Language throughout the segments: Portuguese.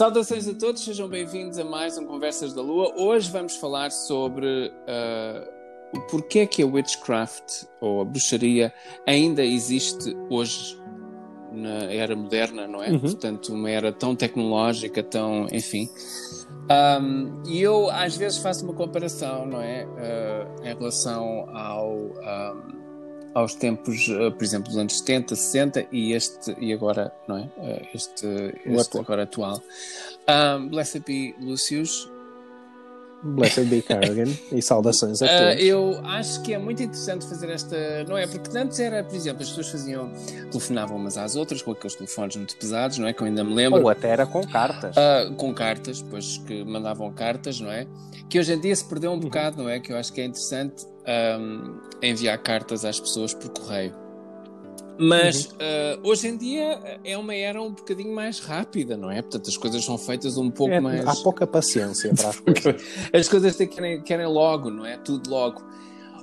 Saudações a todos, sejam bem-vindos a mais um Conversas da Lua. Hoje vamos falar sobre uh, o porquê que a witchcraft ou a bruxaria ainda existe hoje na era moderna, não é? Uhum. Portanto, uma era tão tecnológica, tão, enfim. Um, e eu às vezes faço uma comparação, não é? Uh, em relação ao. Um, aos tempos, uh, por exemplo, dos anos 70, 60 e este e agora, não é? Uh, este, este agora atual. Um, Blessed be Lucius. Blessed be Carrigan e saudações a todos. Uh, eu acho que é muito interessante fazer esta, não é? Porque antes era, por exemplo, as pessoas faziam, telefonavam umas às outras com aqueles telefones muito pesados, não é? Que eu ainda me lembro. Ou até era com cartas. Uh, com cartas, pois que mandavam cartas, não é? Que hoje em dia se perdeu um uhum. bocado, não é? Que eu acho que é interessante um, enviar cartas às pessoas por correio. Mas uhum. uh, hoje em dia é uma era um bocadinho mais rápida, não é? Portanto, as coisas são feitas um pouco é, mais. Há pouca paciência para as coisas. as coisas querem, querem logo, não é? Tudo logo.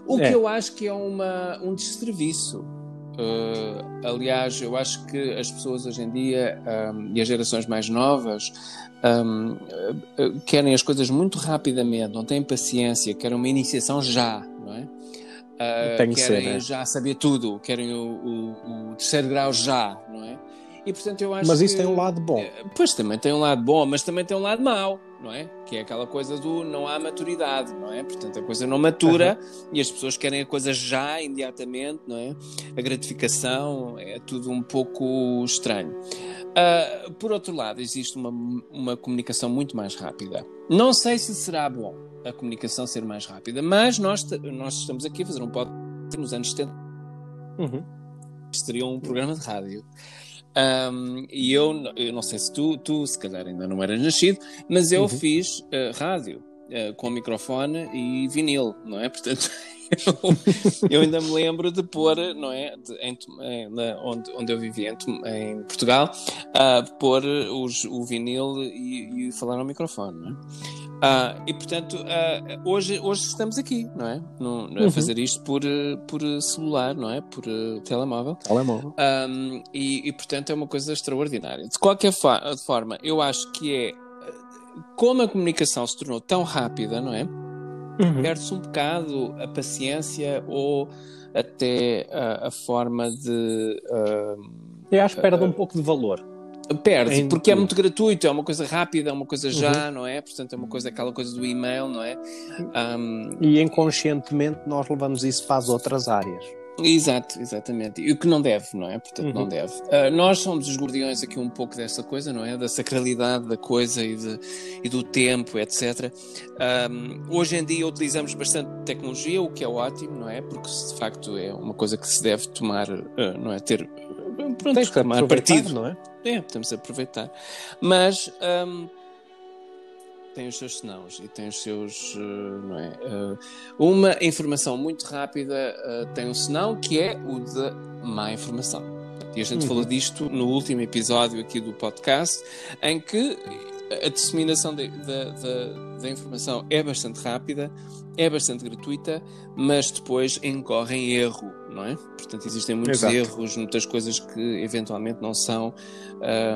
O é. que eu acho que é uma, um desserviço. Uh, aliás, eu acho que as pessoas hoje em dia um, e as gerações mais novas um, uh, querem as coisas muito rapidamente, não têm paciência, querem uma iniciação já, não é? Uh, querem ser, né? já saber tudo, querem o, o, o, terceiro grau já, não é? E portanto eu acho Mas isso que, tem um lado bom. Eh, pois também tem um lado bom, mas também tem um lado mau, não é? Que é aquela coisa do não há maturidade, não é? Portanto a coisa não matura uhum. e as pessoas querem a coisa já, imediatamente, não é? A gratificação é tudo um pouco estranho. Uh, por outro lado, existe uma, uma comunicação muito mais rápida. Não sei se será bom a comunicação ser mais rápida. Mas nós, nós estamos aqui a fazer um podcast nos anos 70. Uhum. Seria um programa de rádio. Um, e eu, eu não sei se tu, tu, se calhar ainda não eras nascido, mas eu uhum. fiz uh, rádio uh, com microfone e vinil, não é? Portanto, eu, eu, ainda me lembro de pôr, não é? De, em, onde, onde eu vivia, em, em Portugal, uh, pôr os, o vinil e, e falar ao microfone, não é? Uh, e portanto, uh, hoje, hoje estamos aqui, não é? No, a uhum. fazer isto por, por celular, não é? Por uh, telemóvel. Telemóvel. Um, e, e, portanto é uma coisa extraordinária. De qualquer forma, eu acho que é como a comunicação se tornou tão rápida, não é? Uhum. Perde-se um bocado a paciência ou até a, a forma de. eu acho que perde um pouco de valor. Perde, em porque é tudo. é muito gratuito, é uma coisa rápida, é uma coisa já, uhum. não é? Portanto, é uma coisa, aquela coisa do e-mail, não é? Um... E inconscientemente nós levamos isso para as outras áreas. Exato, exatamente. E o que não deve, não é? Portanto, uhum. não deve. Uh, nós somos os guardiões aqui um pouco dessa coisa, não é? Da sacralidade da coisa e, de, e do tempo, etc. Um, hoje em dia utilizamos bastante tecnologia, o que é ótimo, não é? Porque de facto é uma coisa que se deve tomar, uh, não é? Ter pronto, Tens tomar partido, não é? É, temos a aproveitar. Mas um, tem os seus senãos e tem os seus, uh, não é? Uh, uma informação muito rápida uh, tem um senão que é o de má informação. E a gente uhum. falou disto no último episódio aqui do podcast, em que a disseminação da informação é bastante rápida, é bastante gratuita, mas depois incorre em erro, não é? Portanto, existem muitos Exato. erros, muitas coisas que eventualmente não são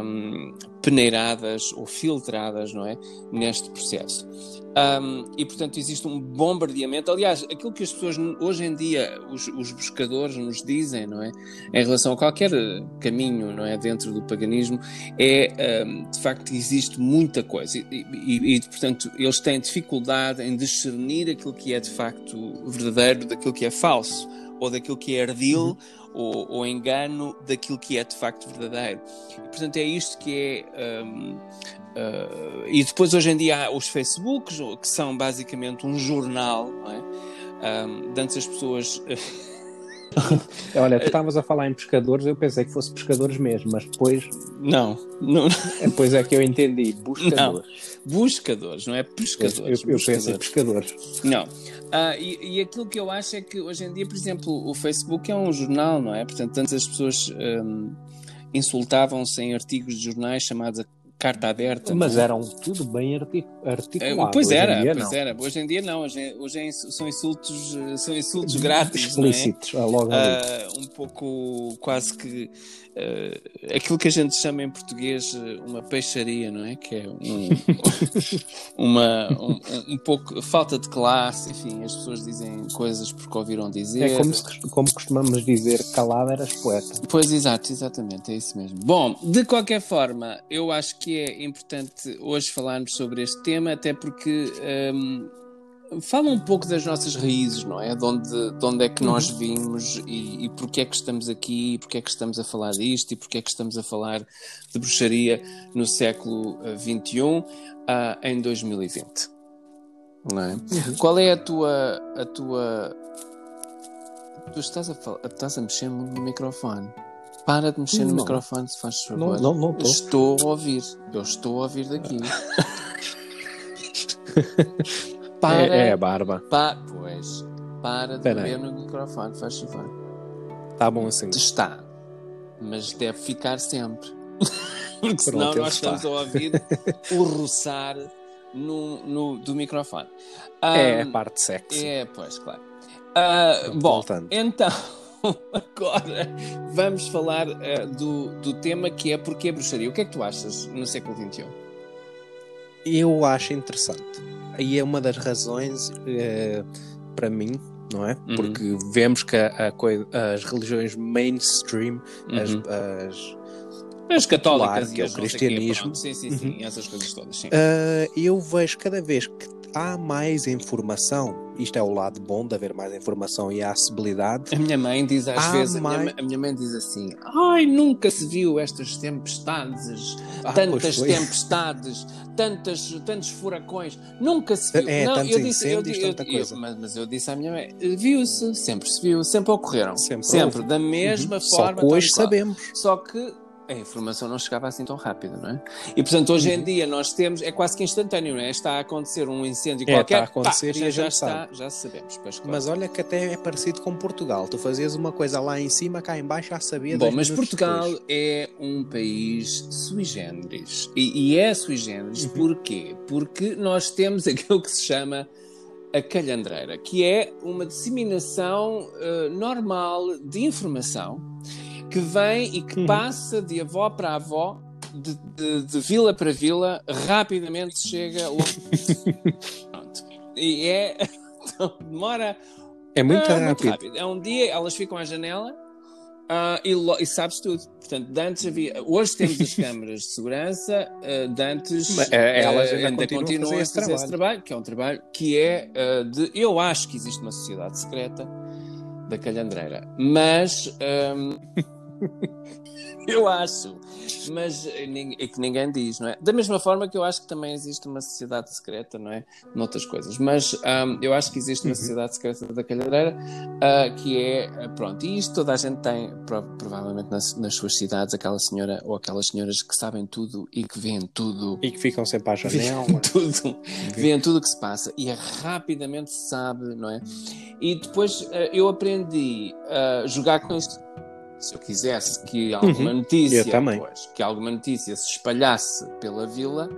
um, peneiradas ou filtradas, não é? Neste processo. Um, e portanto existe um bombardeamento. Aliás, aquilo que as pessoas hoje em dia, os, os, buscadores nos dizem, não é? Em relação a qualquer caminho, não é? Dentro do paganismo, é um, de facto existe muita coisa. E, e, e, portanto eles têm dificuldade em discernir aquilo que é de facto verdadeiro daquilo que é falso, ou daquilo que é ardil. Uhum ou, ou, engano daquilo que é de facto verdadeiro. E, portanto, é isto que é. Um, uh, e depois, hoje em dia, há os Facebooks, que são basicamente um jornal, não é? Um, antes as pessoas. Olha, tu estavas a falar em pescadores, eu pensei que fosse pescadores mesmo, mas depois. Não, não. Depois é que eu entendi. Buscadores. Não, buscadores, não é pescadores. Eu, eu, eu pensei pescadores. Não. Uh, e, e, aquilo que eu acho é que hoje em dia, por exemplo, o Facebook é um jornal, não é? Portanto, antes as pessoas um, insultavam-se em artigos de jornais chamados carta aberta. Mas não? eram tudo bem articulados. Uh, pois era, dia, pois não. era. Hoje em dia não, hoje, hoje é, são insultos, são insultos grátis. Explícitos, é? logo uh, Um pouco quase que uh, aquilo que a gente chama em português uh, uma peixaria, não é? Que é um, uma, um, um, pouco falta de classe, enfim, as pessoas dizem coisas porque ouviram dizer. É como, se, como costumamos dizer, calada eras poeta. Pois, exato, exatamente, é isso mesmo. Bom, de qualquer forma, eu acho que é importante hoje falarmos sobre este tema, até porque. Um, fala um pouco das nossas raízes, não é? De onde, de onde é que nós uhum. vimos e, e porque é que estamos aqui, e porque é que estamos a falar disto e porque é que estamos a falar de bruxaria no século XXI, uh, uh, em 2020. Não é? Uhum. Qual é a tua. A tua... Tu estás a, falar, estás a mexer no microfone. Para de mexer no microfone, se faz favor. Não, não, não estou a ouvir. Eu estou a ouvir daqui. Para, é, é a barba. Pa, pois, para de ver no microfone, faz favor. Está bom assim. Está, mas deve ficar sempre. Porque senão nós está. estamos a ouvir o roçar no, no, do microfone. Um, é a parte sexy. É, pois, claro. Uh, bom, voltando. então, agora vamos falar uh, do, do tema que é porque a bruxaria. O que é que tu achas no século XXI? Eu acho interessante aí é uma das razões eh, para mim, não é? Uhum. Porque vemos que a, a, as religiões mainstream, uhum. as, as, as católicas e o cristianismo, sim, sim, sim, uhum. essas coisas todas. Sim. Uh, eu vejo cada vez que há mais informação, isto é o lado bom de haver mais informação e a acessibilidade. A minha mãe diz às vezes, mais... a, minha, a, minha, mãe diz assim: ai, nunca se viu estas tempestades, ah, tantas tempestades, tantas, tantos furacões, nunca se viu. É, não, eu disse, eu, eu, eu, mas, mas, eu disse à minha mãe: viu-se, sempre se viu, sempre ocorreram. Sempre, sempre da mesma uhum. forma. Só que hoje sabemos. Só que a informação não chegava assim tão rápido, não é? E portanto, hoje em uhum. dia nós temos, é quase que instantâneo, não é? Está a acontecer um incêndio é, qualquer, está a acontecer pá, e já, já está, já sabemos. Pois, claro. Mas olha que até é parecido com Portugal. Tu fazias uma coisa lá em cima, cá em baixo já sabia. Bom, mas Portugal depois. é um país sui generis. E, e é sui generis uhum. porquê? Porque nós temos aquilo que se chama a calhandreira, que é uma disseminação uh, normal de informação que vem e que uhum. passa de avó para avó, de, de, de vila para vila, rapidamente chega Pronto. E é. Então, demora. É muito, rápido. muito, rápido. É um dia, elas ficam à janela uh, e, e sabes tudo. Portanto, antes havia. Hoje temos as câmaras de segurança, uh, antes. Mas, uh, elas ainda, ainda continuam, a fazer, esse, trabalho. que é um trabalho que é uh, de. Eu acho que existe uma sociedade secreta da calhandreira, mas. Um, eu acho. Mas é que ninguém diz, não é? Da mesma forma que eu acho que também existe uma sociedade secreta, não é? Noutras coisas. Mas um, eu acho que existe uma uhum. sociedade secreta da calhadeira uh, que é, pronto, e isto toda a gente tem, provavelmente nas, nas, suas cidades, aquela senhora ou aquelas senhoras que sabem tudo e que veem tudo. E que ficam sempre à janela. tudo. Uhum. Veem tudo o que se passa e rapidamente se sabe, não é? E depois uh, eu aprendi a jogar com isto se eu quisesse que alguma uhum. notícia, pois, que alguma notícia se espalhasse pela vila,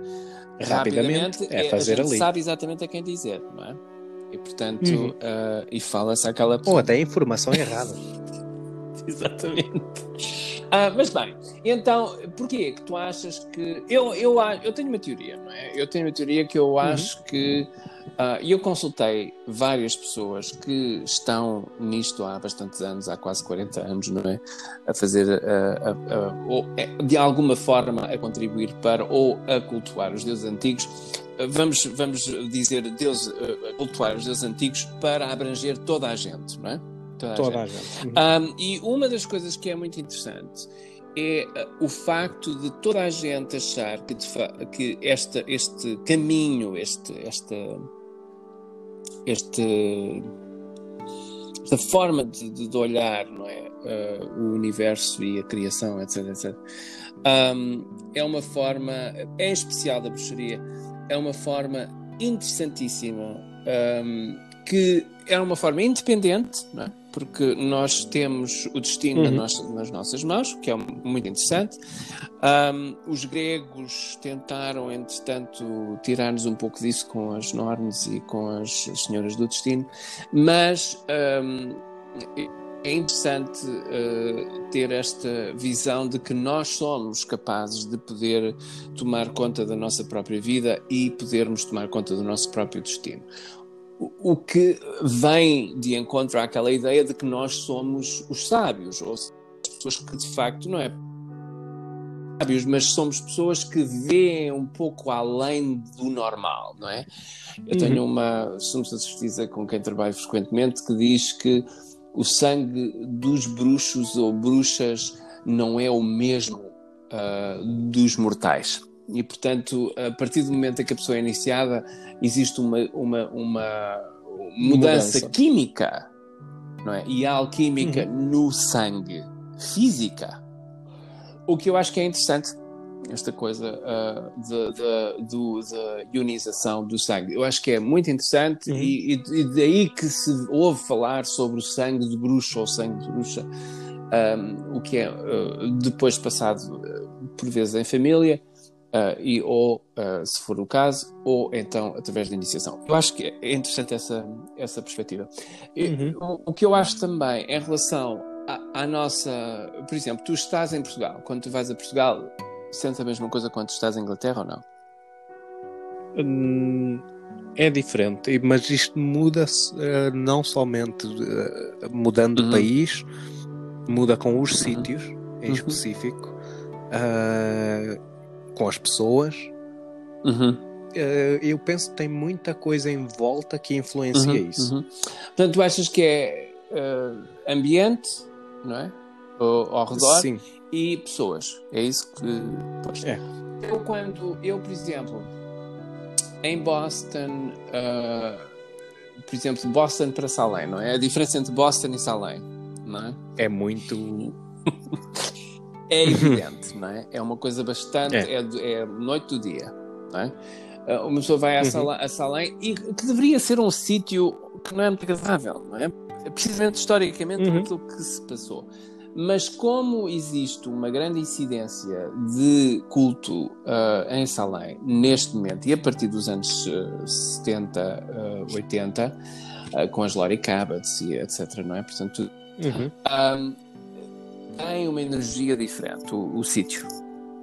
rapidamente, rapidamente é fazer a ali. sabe exatamente a quem dizer, não é? E portanto, uhum. uh, e fala-se aquela pessoa. Ou até informação errada. exatamente. Ah, mas bem, então, porquê que tu achas que. Eu, eu, eu tenho uma teoria, não é? Eu tenho uma teoria que eu uhum. acho uhum. que. Uh, eu consultei várias pessoas que estão nisto há bastantes anos, há quase 40 anos, não é? A fazer, uh, uh, ou, é, de alguma forma, a contribuir para ou a cultuar os deuses antigos. Vamos, vamos dizer Deus, cultuar os deuses antigos para abranger toda a gente, não é? Toda, Toda a gente. gente. Um, e uma das coisas que é muito interessante é uh, o facto de toda a gente achar que, que esta, este caminho, este, esta, este, esta forma de, de olhar não é? Uh, o universo e a criação, etc. etc. Um, é uma forma, em especial da bruxaria, é uma forma interessantíssima um, que é uma forma independente, não é? Porque nós temos o destino uhum. nas, nossas, nas, nossas mãos, que é muito interessante. Um, os gregos tentaram, entretanto, tirar-nos um pouco disso com as normas e com as, as senhoras do destino, mas um, é interessante uh, ter esta visão de que nós somos capazes de poder tomar conta da nossa própria vida e podermos tomar conta do nosso próprio destino. O, que vem de encontro àquela ideia de que nós somos os sábios, ou as pessoas que de facto não é sábios, mas somos pessoas que veem um pouco além do normal, não é? Eu tenho uhum. uma sacerdotisa com quem trabalho frequentemente que diz que o sangue dos bruxos ou bruxas não é o mesmo uh, dos mortais. E, portanto, a partir do momento em que a pessoa é iniciada, existe uma, uma, uma mudança, mudança, química, não é? E alquímica uhum. no sangue, física. O que eu acho que é interessante esta coisa uh, da ionização do sangue. Eu acho que é muito interessante uhum. e, e, daí que se ouve falar sobre o sangue de bruxa ou sangue de bruxa, um, o que é uh, depois passado uh, por vezes em família. E ou, se for o caso, ou então através da iniciação. Eu acho que é interessante essa, essa perspectiva. Uhum. O, o que eu acho também em relação à, à nossa. Por exemplo, tu estás em Portugal. Quando tu vais a Portugal, Sentes a mesma coisa quando estás em Inglaterra ou não? Hum, é diferente, mas isto muda-se uh, não somente uh, mudando uhum. de país, muda com os uhum. sítios em uhum. específico, uh, com as pessoas. Uhum. eu penso que tem muita coisa em volta que influencia uhum, isso. Uhum. Portanto, tu achas que é ambiente, não é? Ao, ao redor Sim e pessoas. É isso que. Pois. É. Eu, quando. Eu, por exemplo, em Boston. Uh, por exemplo, Boston para Salem, não é? A diferença entre Boston e Salem, não é? É muito. é evidente, não é? É uma coisa bastante. É, é, é noite do dia, não é? Uh, uma pessoa vai a, uhum. a Salem e que deveria ser um sítio que não é muito agradável, não é? Precisamente historicamente uhum. aquilo que se passou. Mas como existe uma grande incidência de culto uh, em Salem neste momento e a partir dos anos uh, 70, uh, 80, com as Lori Cabots e etc, não é? Portanto, uhum. um, tem uma energia diferente o, o sítio.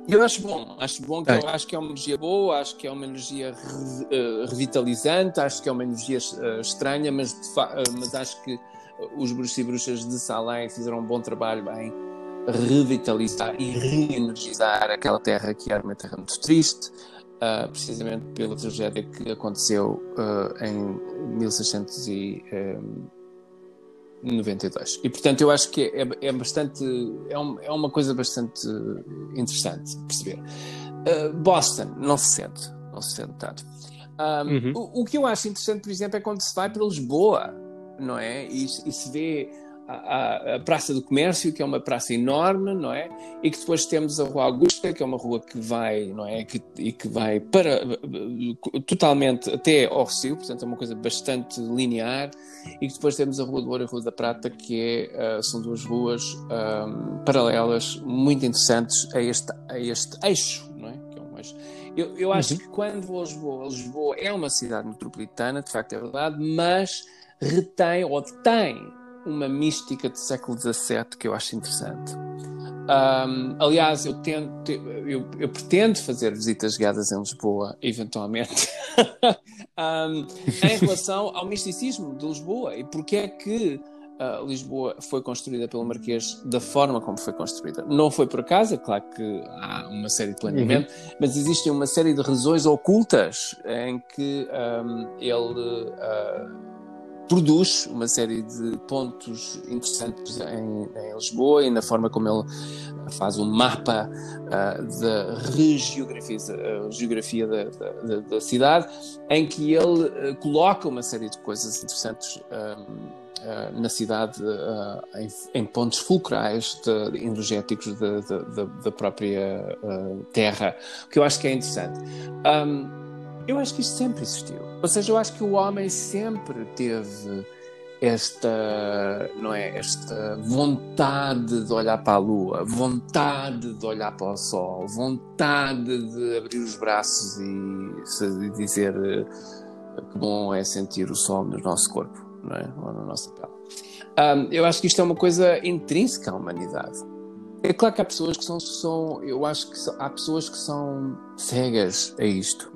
E eu acho bom, acho bom que é. eu acho que é uma energia boa, acho que é uma energia re, uh, revitalizante, acho que é uma energia uh, estranha, mas, uh, mas acho que os bruxos e bruxas de Salem fizeram um bom trabalho em revitalizar e reenergizar aquela terra que era uma terra muito triste, uh, precisamente pela tragédia que aconteceu uh, em 1692. E portanto eu acho que é, é bastante é, um, é, uma coisa bastante interessante perceber. Uh, Boston não se sente, não se sente tanto. Um, uhum. o, o que eu acho interessante, por exemplo, é quando se vai para Lisboa não é? E, e se vê a, a, Praça do Comércio, que é uma praça enorme, não é? E que depois temos a Rua Augusta, que é uma rua que vai, não é? Que, e que vai para totalmente até ao Recio, portanto é uma coisa bastante linear. E que depois temos a Rua do Ouro e a Rua da Prata, que é, uh, são duas ruas um, paralelas, muito interessantes a este, a este eixo, não é? Que é um eixo. Eu, eu acho uhum. que quando Lisboa, Lisboa é uma cidade metropolitana, de facto é verdade, mas retém ou tem uma mística do século XVII que eu acho interessante. Um, aliás, eu, tento, eu, eu, pretendo fazer visitas guiadas em Lisboa, eventualmente, um, em relação ao misticismo de Lisboa e porque é que uh, Lisboa foi construída pelo Marquês da forma como foi construída. Não foi por acaso, é claro que há uma série de planeamento, uhum. mas existem uma série de razões ocultas em que um, ele. Uh, produz uma série de pontos interessantes em, em, Lisboa e na forma como ele faz um mapa uh, da geografia da, da, da, cidade, em que ele uh, coloca uma série de coisas interessantes na cidade em, em, pontos fulcrais de, energéticos da, própria terra, o que eu acho que é interessante. Um, eu acho que isto sempre existiu. Ou seja, eu acho que o homem sempre teve esta, não é, esta vontade de olhar para a lua, vontade de olhar para o sol, vontade de abrir os braços e, dizer eh, que bom é sentir o sol no nosso corpo, não é, ou na nossa pele. Um, eu acho que isto é uma coisa intrínseca à humanidade. É claro que há pessoas que são, são eu acho que há pessoas que são cegas a isto.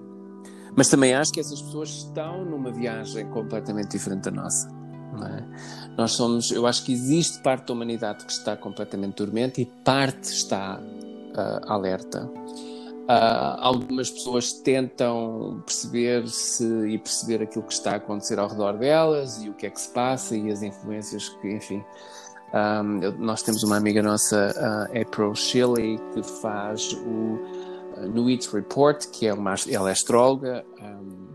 Mas também acho que essas pessoas estão numa viagem completamente diferente da nossa. É? Nós somos, eu acho que existe parte da humanidade que está completamente dormente e parte está uh, alerta. Uh, algumas pessoas tentam perceber-se e perceber aquilo que está a acontecer ao redor delas e o que é que se passa e as influências que, enfim. Um, nós temos uma amiga nossa, uh, April Shilley, que faz o No It Report, que é uma, ela é astróloga. Um,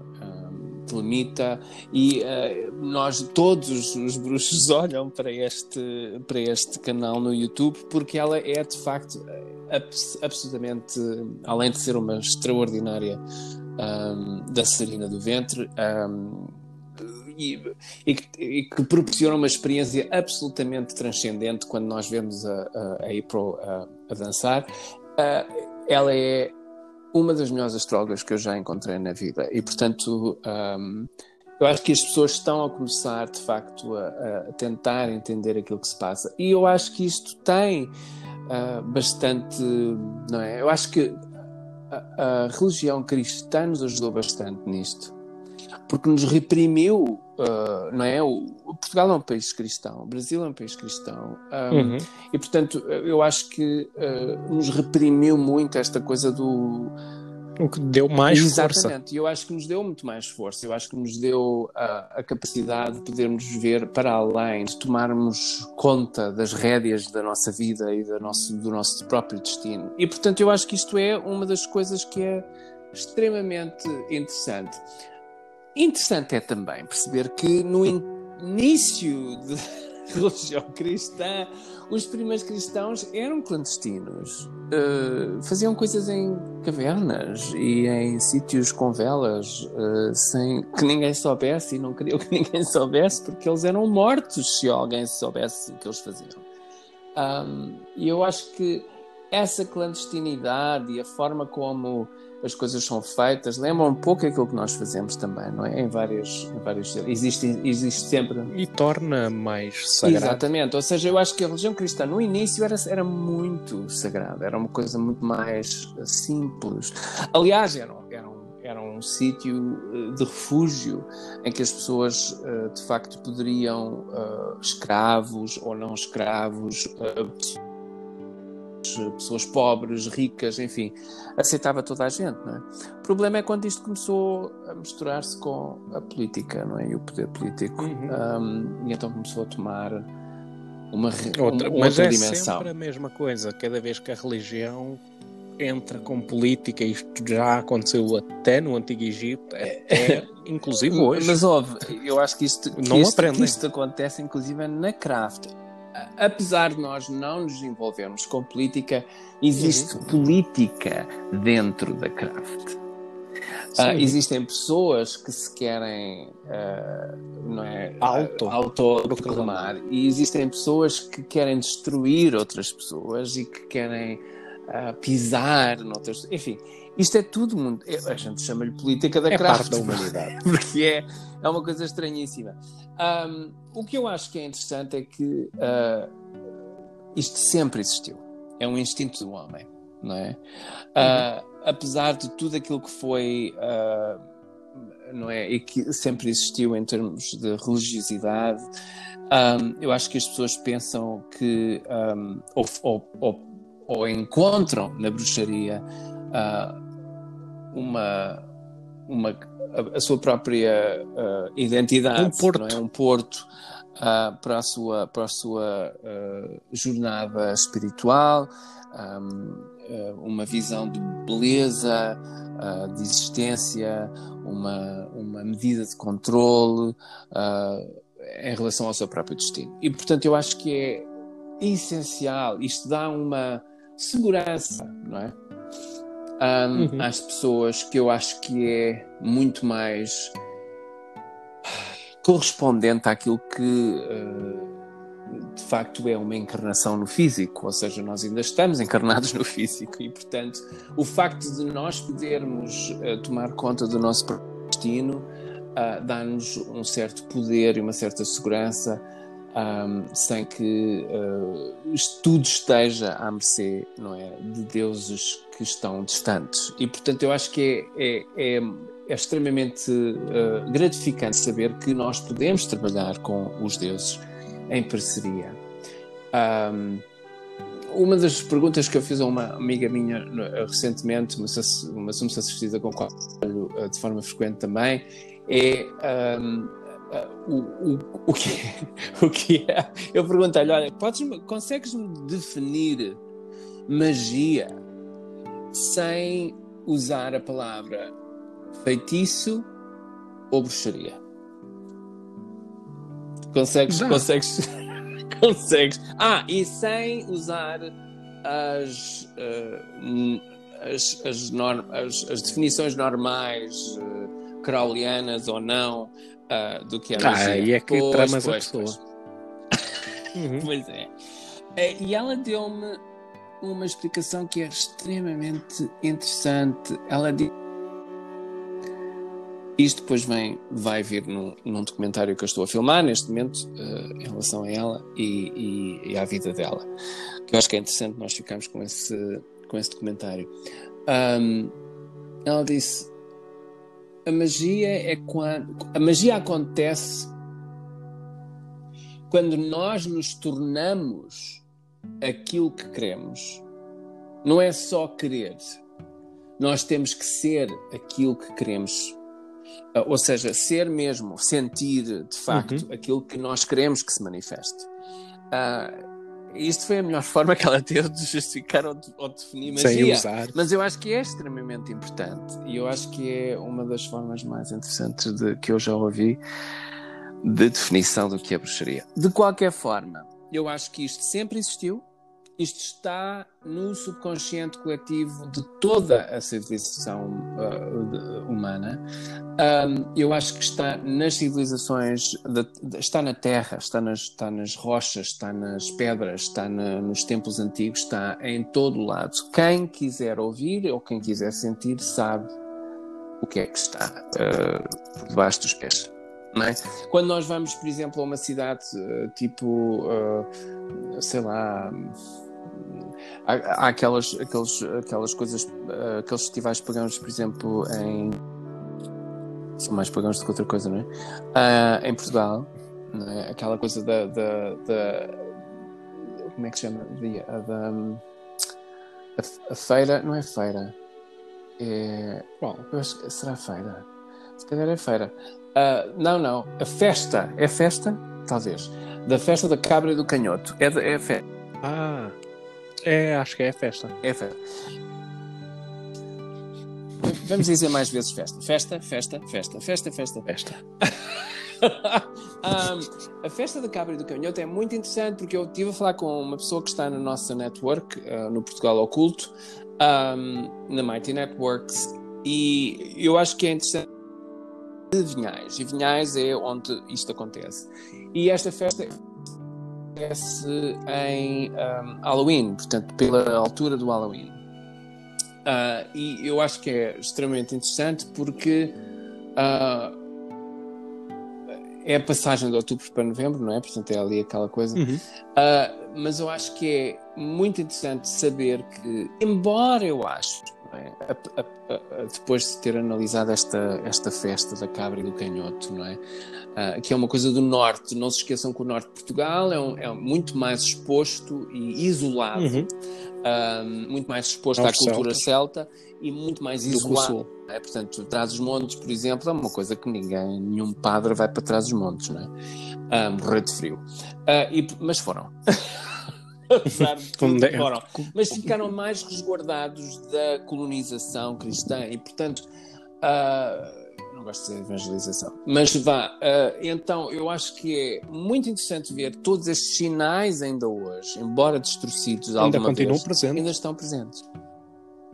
telemita e uh, nós todos os bruxos olham para este para este canal no YouTube porque ela é de facto abs absolutamente além de ser uma extraordinária um, da Serina do Ventre um, e, e, que, e, que, proporciona uma experiência absolutamente transcendente quando nós vemos a, a, a April a, a dançar. Uh, ela é uma das melhores astrólogas que eu já encontrei na vida. E, portanto, um, eu acho que as pessoas estão a começar, de facto, a, a, tentar entender aquilo que se passa. E eu acho que isto tem uh, bastante. Não é? Eu acho que a, a religião cristã nos ajudou bastante nisto porque nos reprimiu, uh, não é? O, Portugal é um país cristão, o Brasil é um país cristão, um, uhum. e portanto eu acho que uh, nos reprimiu muito esta coisa do. O que deu mais Exatamente. força. Exatamente, e eu acho que nos deu muito mais força, eu acho que nos deu a, a capacidade de podermos ver para além, de tomarmos conta das rédeas da nossa vida e do nosso, do nosso próprio destino. E portanto eu acho que isto é uma das coisas que é extremamente interessante. Interessante é também perceber que no início da religião cristã, os primeiros cristãos eram clandestinos, uh, faziam coisas em cavernas e em sítios com velas, uh, sem que ninguém soubesse, e não queriam que ninguém soubesse, porque eles eram mortos se alguém soubesse o que eles faziam. Um, e eu acho que essa clandestinidade e a forma como as coisas são feitas, lembra um pouco aquilo que nós fazemos também, não é? Em vários, em vários existe, existe sempre. E torna mais sagrado. Exatamente, ou seja, eu acho que a religião cristã no início era, era muito sagrada, era uma coisa muito mais simples. Aliás, era, era um, era um sítio eh, de refúgio em que as pessoas eh, de facto poderiam, eh, escravos ou não escravos, pessoas pobres, ricas, enfim, aceitava toda a gente, não é? O problema é quando isto começou a misturar-se com a política, não é? E o poder político. Uhum. Um, e então começou a tomar uma, outra, uma, mas outra é dimensão. sempre a mesma coisa, cada vez que a religião entra com política, isto já aconteceu até no Antigo Egito, até, inclusive hoje. Mas óbvio, eu acho que isto, que não isto, que isto acontece inclusive na craft apesar de nós não nos envolvermos com política, existe uhum. política dentro da craft. Uh, existem pessoas que se querem uh, não é, auto, autoproclamar e existem pessoas que querem destruir outras pessoas e que querem uh, pisar noutras. Enfim, isto é tudo muito. A gente chama-lhe política da é craft. Parte da humanidade. Porque é, é uma coisa estranhíssima. Um, o que eu acho que é interessante é que uh, isto sempre existiu. É um instinto do homem, não é? Uh, apesar de tudo aquilo que foi, uh, não é? E que sempre existiu em termos de religiosidade, um, eu acho que as pessoas pensam que um, ou, ou, ou, ou, encontram na bruxaria uma, uma a, sua própria uh, identidade, um porto, é? um porto uh, para a sua para a sua uh, jornada espiritual, um, uma visão de beleza, de existência, uma uma medida de controle em relação ao seu próprio destino. E portanto eu acho que é essencial. Isto dá uma segurança, não é? Um, uhum. às pessoas que eu acho que é muito mais correspondente àquilo que uh, de facto é uma encarnação no físico, ou seja, nós ainda estamos encarnados no físico e, portanto, o facto de nós podermos uh, tomar conta do nosso destino uh, dá-nos um certo poder e uma certa segurança um, sem que uh, tudo esteja à mercê não é, de deuses que estão distantes. E, portanto, eu acho que é, é, é, é extremamente uh, gratificante saber que nós podemos trabalhar com os deuses em parceria. Um, uma das perguntas que eu fiz a uma amiga minha recentemente, uma, uma sumo assistida com qual uh, de forma frequente também, é um, uh, o, o, o, que é, o que é. Eu perguntei-lhe: olha, consegues-me definir magia sem usar a palavra feitiço ou bruxaria? Consegues? Consegues? consegues? Ah, e sem usar as, uh, as, as, norm, as, as, definições normais uh, crowleyanas ou não uh, do que magia. Ah, e é que pois, pois, a pessoa. Pois. Uhum. pois é. é. E ela deu-me uma explicação que é extremamente interessante. Ela disse isto depois vem, vai vir num, num, documentário que eu estou a filmar neste momento uh, em relação a ela e, e, e, à vida dela. Que eu acho que é interessante nós ficarmos com esse, com esse documentário. Um, ela disse: a magia é quando. A magia acontece quando nós nos tornamos aquilo que queremos. Não é só querer. Nós temos que ser aquilo que queremos Uh, ou seja, ser mesmo, sentir de facto uhum. aquilo que nós queremos que se manifeste. Uh, isto foi a melhor forma que ela teve de justificar ou, de, ou definir magia. Sem usar. Mas eu acho que é extremamente importante e eu acho que é uma das formas mais interessantes de, que eu já ouvi de definição do que é bruxaria. De qualquer forma, eu acho que isto sempre existiu, isto está no subconsciente coletivo de toda a civilização uh, humana. Um, eu acho que está nas civilizações, de, de, está na terra, está nas, está nas rochas, está nas pedras, está na, nos templos antigos, está em todo lado. Quem quiser ouvir ou quem quiser sentir sabe o que é que está uh, por debaixo dos pés. É? Quando nós vamos, por exemplo, a uma cidade uh, tipo, sei lá, há, há aquelas, aquelas, coisas, uh, aqueles festivais pagãos, por exemplo, em. São mais pagãos do que outra coisa, não é? Uh, em Portugal, é? aquela coisa da, da, da, Como é que se chama? A, da, a, a, feira. Não é feira. É. Bom, será feira? Se calhar é feira. Uh, não, não. A festa. É festa? Talvez. Da festa da cabra e do canhoto. É, de, é festa. Ah. É, acho que é festa. É festa. Vamos dizer mais vezes festa. Festa, festa, festa, festa, festa, festa. um, a festa da Cabra e do Canhoto é muito interessante porque eu estive a falar com uma pessoa que está na nossa network, uh, no Portugal Oculto, um, na Mighty Networks, e eu acho que é interessante de Vinhais. E Vinhais é onde isto acontece. E esta festa acontece em um, Halloween, portanto, pela altura do Halloween. Uh, e eu acho que é extremamente interessante porque uh, é a passagem de outubro para novembro, não é? Portanto, é ali aquela coisa. Uhum. Uh, mas eu acho que é muito interessante saber que, embora eu acho é? a, a, a, depois de ter analisado esta, esta festa da cabra e do canhoto, não é? Uh, que é uma coisa do norte. Não se esqueçam que o norte de Portugal é, um, é muito mais exposto e isolado, uhum. uh, muito mais exposto à cultura celta. celta. e muito mais isolado. É? Portanto, Trás os Montes, por exemplo, é uma coisa que ninguém, nenhum padre vai para Trás os Montes, não é? Uh, morrer de frio. E, mas foram. apesar de tudo, foram. Mas ficaram mais resguardados da colonização cristã e, portanto, uh, não gosto de dizer evangelização, mas vá. Uh, então, eu acho que é muito interessante ver todos estes sinais ainda hoje, embora distorcidos ainda continuam vez, presentes. ainda estão presentes.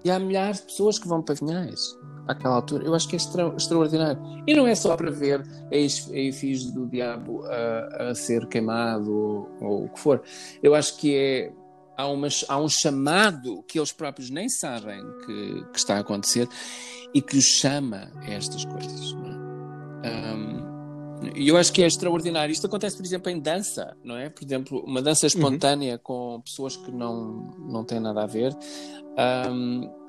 E há milhares de pessoas que vão para Vinhais àquela altura. Eu acho que é extra, extraordinário. E não é só para ver a fiz do diabo a, a ser queimado ou, ou, o que for. Eu acho que é. Há, uma, há um chamado que eles próprios nem sabem que, que está a acontecer e que os chama a estas coisas. É? Um, e eu acho que é extraordinário. Isto acontece, por exemplo, em dança, não é? Por exemplo, uma dança espontânea uhum. com pessoas que não, não têm nada a ver. Um,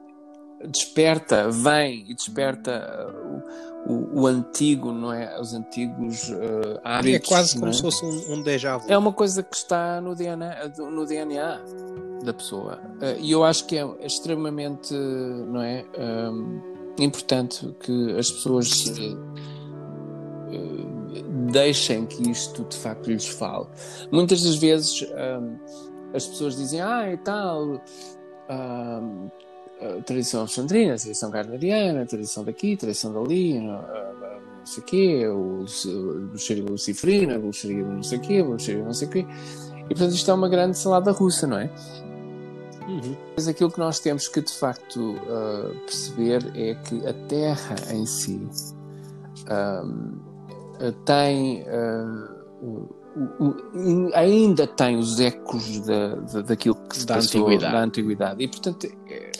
desperta, vem e desperta uh, o, o, antigo, não é? Os antigos uh, hábitos. É quase como é? se fosse um, um déjà vu. É uma coisa que está no DNA, no DNA da pessoa. Uh, e eu acho que é extremamente, não é? Um, importante que as pessoas uh, uh, deixem que isto de facto lhes fale. Muitas das vezes um, as pessoas dizem, ah, e tal. Um, tradição alexandrina, tradição carnariana, tradição daqui, tradição dali, não, não sei o quê, o, bruxaria lucifrina, a bruxaria não sei o quê, a bruxaria não sei o quê. E portanto isto é uma grande salada russa, não é? Uhum. Mas aquilo que nós temos que de facto uh, perceber é que a Terra em si uh, tem uh, ainda tem os ecos da, da, daquilo que se da passou antiguidade. da antiguidade e portanto é,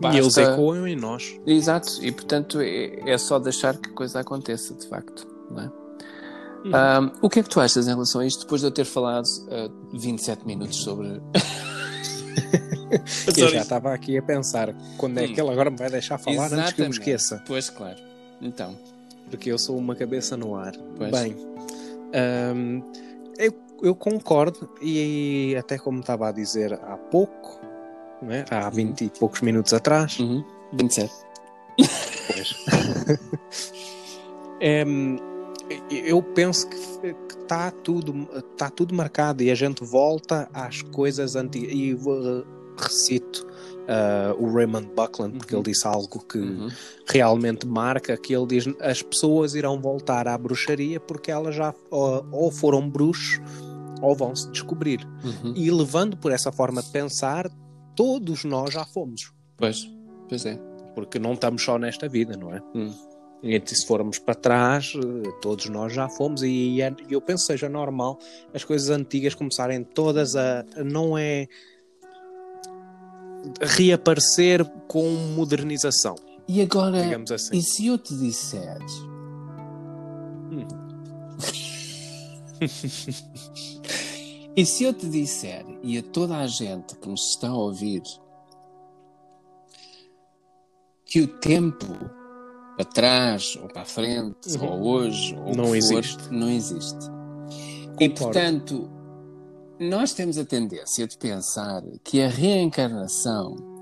basta... e eles ecoam em nós exato e portanto é, é, só deixar que a coisa aconteça de facto não é? Uhum. o que é que tu achas em relação a isto depois de eu ter falado uh, 27 minutos sobre eu já estava aqui a pensar quando é hum. que ele agora me vai deixar falar Exatamente. antes que eu me esqueça. Pois, claro. Então. Porque eu sou uma cabeça no ar. Pois. Bem, hum, eu, eu, concordo, e até como estava a dizer há pouco, é? há 20 e poucos minutos atrás. Uhum. 27. Pois. é, eu penso que está tudo, tá tudo marcado e a gente volta às coisas antigas. E uh, recito uh, o Raymond Buckland, porque uhum. ele disse algo que uhum. realmente marca, que ele diz as pessoas irão voltar à bruxaria porque elas já ou, ou foram bruxos ou vão se descobrir. Uhum. E levando por essa forma de pensar, todos nós já fomos. Pois, pois é. Porque não estamos só nesta vida, não é? Hum. E se formos para trás, eh, todos nós já fomos, e eu penso que seja normal as coisas antigas começarem todas a. Não é. reaparecer com modernização. E agora, digamos assim. e se eu te disser. Hum. e se eu te disser, e a toda a gente que nos está a ouvir, que o tempo para trás ou para a frente, uhum. ou hoje, ou não for, existe. não existe. Concordo. E portanto, nós temos a tendência de pensar que a reencarnação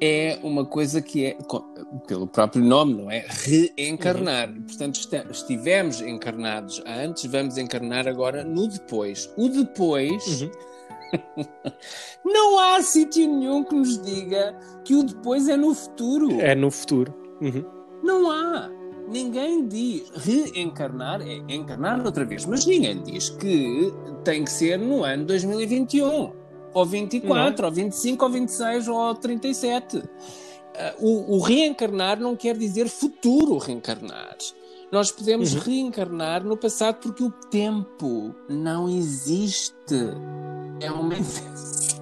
é uma coisa que é, pelo próprio nome, não é? Reencarnar. Uhum. Portanto, estivemos encarnados antes, vamos encarnar agora no depois. O depois. Uhum. não há sítio nenhum que nos diga que o depois é no futuro. É no futuro. Uhum. Não há. Ninguém diz reencarnar é encarnar outra vez, mas ninguém diz que tem que ser no ano 2021, ou 24, não. ou 25, ou 26, ou 37. Uh, o, o, reencarnar não quer dizer futuro reencarnar. Nós podemos uhum. reencarnar no passado porque o tempo não existe. É uma invenção.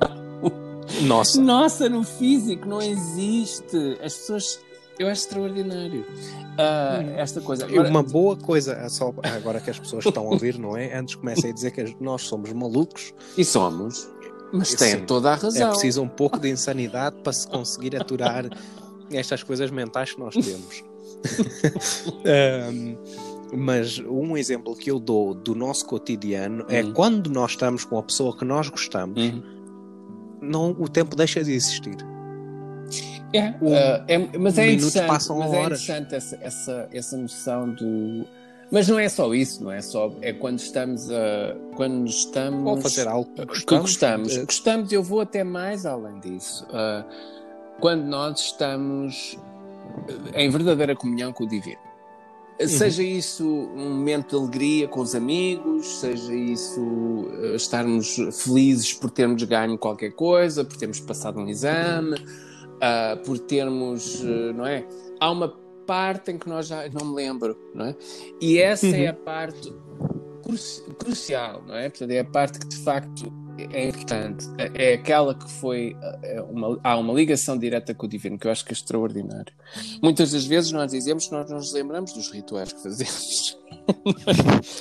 Nossa. Nossa, no físico não existe. As pessoas eu acho extraordinário uh, esta coisa. Agora... Uma boa coisa, só agora que as pessoas estão a ouvir, não é? Antes comecem a dizer que nós somos malucos. E somos. Mas tem toda a razão. É preciso um pouco de insanidade para se conseguir aturar estas coisas mentais que nós temos. um, mas um exemplo que eu dou do nosso cotidiano é Hum. quando nós estamos com a pessoa que nós gostamos, Uhum. não, o tempo deixa de existir. É, uh, é, mas é Minutos interessante, passam mas é interessante essa, essa, essa noção do. Mas não é só isso, não é só. É quando estamos a. Quando estamos. Ou fazer algo que gostamos. gostamos. Eh, Gostamos, eu vou até mais além disso. Uh, quando nós estamos em verdadeira comunhão com o divino. Seja isso um momento de alegria com os amigos, seja isso uh, estarmos felizes por termos ganho qualquer coisa, por termos passado um exame, uh, por termos, não é? Há uma parte em que nós já não me lembro, não é? E essa é a parte cru- crucial, não é? Portanto, é a parte que de facto é importante. É aquela que foi. É uma, há uma ligação direta com o divino, que eu acho que é extraordinário. Muitas das vezes nós dizemos que nós nos lembramos dos rituais que fazemos.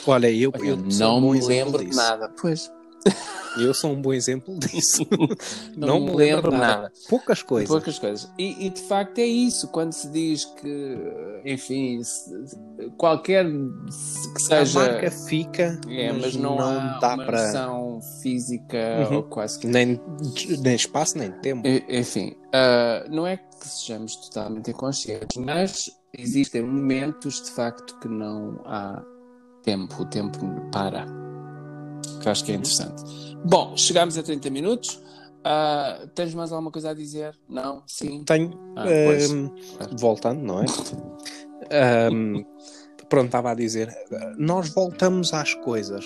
Olha, eu, eu, eu não me lembro de nada. Pois. Eu sou um bom exemplo disso. não, não me lembro nada. nada. Poucas coisas. Poucas coisas. E, e, de facto é isso. Quando se diz que, enfim, qualquer que seja. A marca fica, é, mas, mas não, não há dá uma para. física uhum. ou quase que. Nem, nem espaço, nem tempo. Enfim, uh, não é que sejamos totalmente inconscientes, mas existem momentos de facto que não há tempo, o tempo para que acho que é interessante. Bom, chegamos a 30 minutos. Uh, tens mais alguma coisa a dizer? Não? Sim? Tenho. Ah, um, voltando, não é? um, pronto, estava a dizer. Nós voltamos às coisas,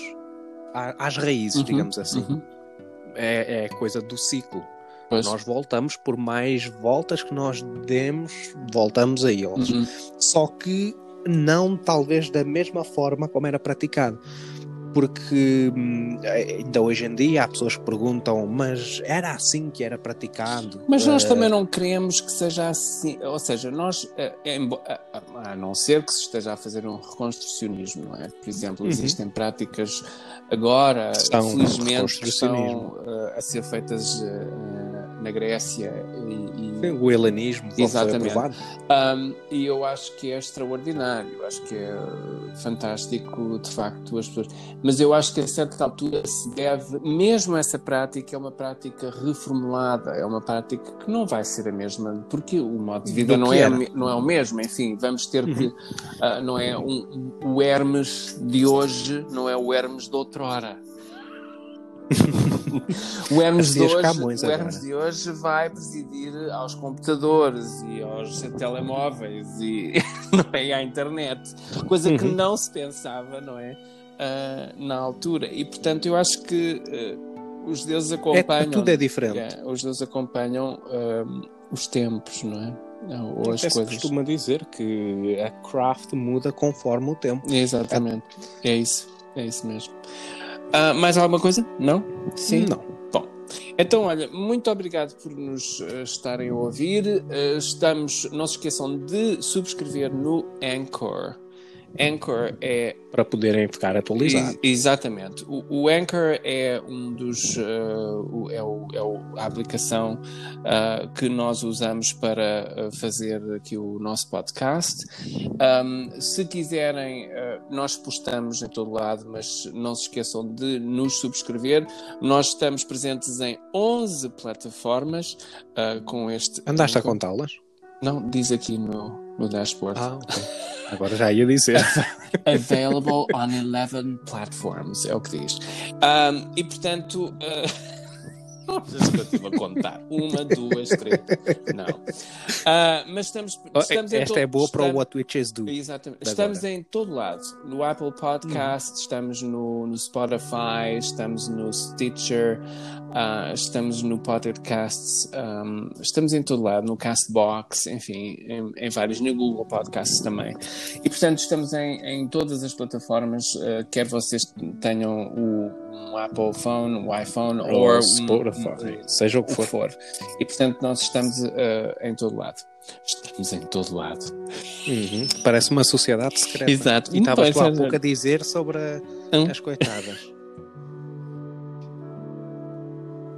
às raízes, uhum, digamos assim. Uhum. É, é coisa do ciclo. Pois. Nós voltamos, por mais voltas que nós demos, voltamos a eles. Uhum. Só que não talvez da mesma forma como era praticado porque hum, ainda hoje em dia há pessoas que perguntam, mas era assim que era praticado? Mas nós uh... também não queremos que seja assim, ou seja, nós, eh, a não ser que se esteja a fazer um reconstrucionismo, não é? Por exemplo, uhum. existem práticas agora, estão felizmente, que estão a ser feitas na Grécia e, e... o helenismo exatamente. um, e eu acho que é extraordinário acho que é fantástico de facto as pessoas. Mas eu acho que a certa altura se deve mesmo essa prática é uma prática reformulada é uma prática que não vai ser a mesma porque o modo de vida não é, não é o mesmo enfim vamos ter que uh, não é um, o Hermes de hoje não é o Hermes de outrora o Hermes, de hoje, o Hermes de hoje vai presidir aos computadores e aos telemóveis e, não é, à internet, coisa que uhum. não se pensava, não é? Uh, na altura. E portanto, eu acho que uh, os deuses é acompanham. É, tudo é diferente. É, os deuses acompanham uh, os tempos, não é? Ou as coisas. costuma dizer que a craft muda conforme o tempo. Exatamente. É, é isso. É isso mesmo. Uh, mais alguma coisa? Não? Sim? Não. Bom, então, olha, muito obrigado por nos uh, estarem a ouvir. Uh, estamos, não se esqueçam de subscrever no Anchor. Anchor é. Para poderem ficar atualizados. exatamente. O, o, Anchor é um dos. Uh, é, o, é o, a aplicação uh, que nós usamos para uh, fazer aqui o nosso podcast. Um, se quiserem, uh, nós postamos em todo lado, mas não se esqueçam de nos subscrever. Nós estamos presentes em 11 plataformas com este. Andaste a contá-las? Não, diz aqui no, no dashboard. Ah, ok. Agora já ia dizer. Available on 11 platforms, é o que diz. Um, e portanto. Uh... estive a contar. Uma, duas, três. Não. Uh, mas estamos, oh, estamos Esta todo, é boa estamos, para o What Witches Do. Exatamente. Estamos em todo lado. No Apple Podcast, hum. estamos no, no Spotify, estamos no Stitcher, uh, estamos no Podcast, um, estamos em todo lado, no Castbox, enfim, em, em, vários, no Google Podcasts também. E portanto estamos em, em todas as plataformas, uh, quer vocês tenham o, um Apple Phone, um iPhone ou, ou Spotify, um, seja o que, o for. for. E portanto nós estamos uh, em todo lado. Estamos em todo lado. Uhum. Parece uma sociedade secreta. Exato. E estavas tu há pouco a dizer sobre hum? as coitadas.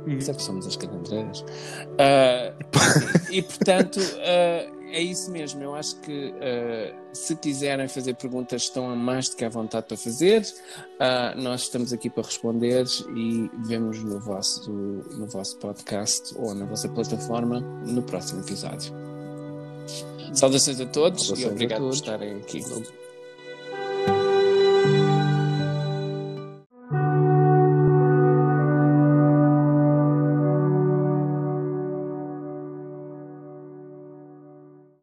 Isso é que somos as calendreiras. Uh, e portanto, uh, é isso mesmo. Eu acho que uh, se quiserem fazer perguntas, estão mais do que à vontade para fazer. nós estamos aqui para responder e vemos no vosso, no vosso podcast ou na vossa plataforma no próximo episódio. Saudações a todos Saudações e obrigado todos. por estarem aqui.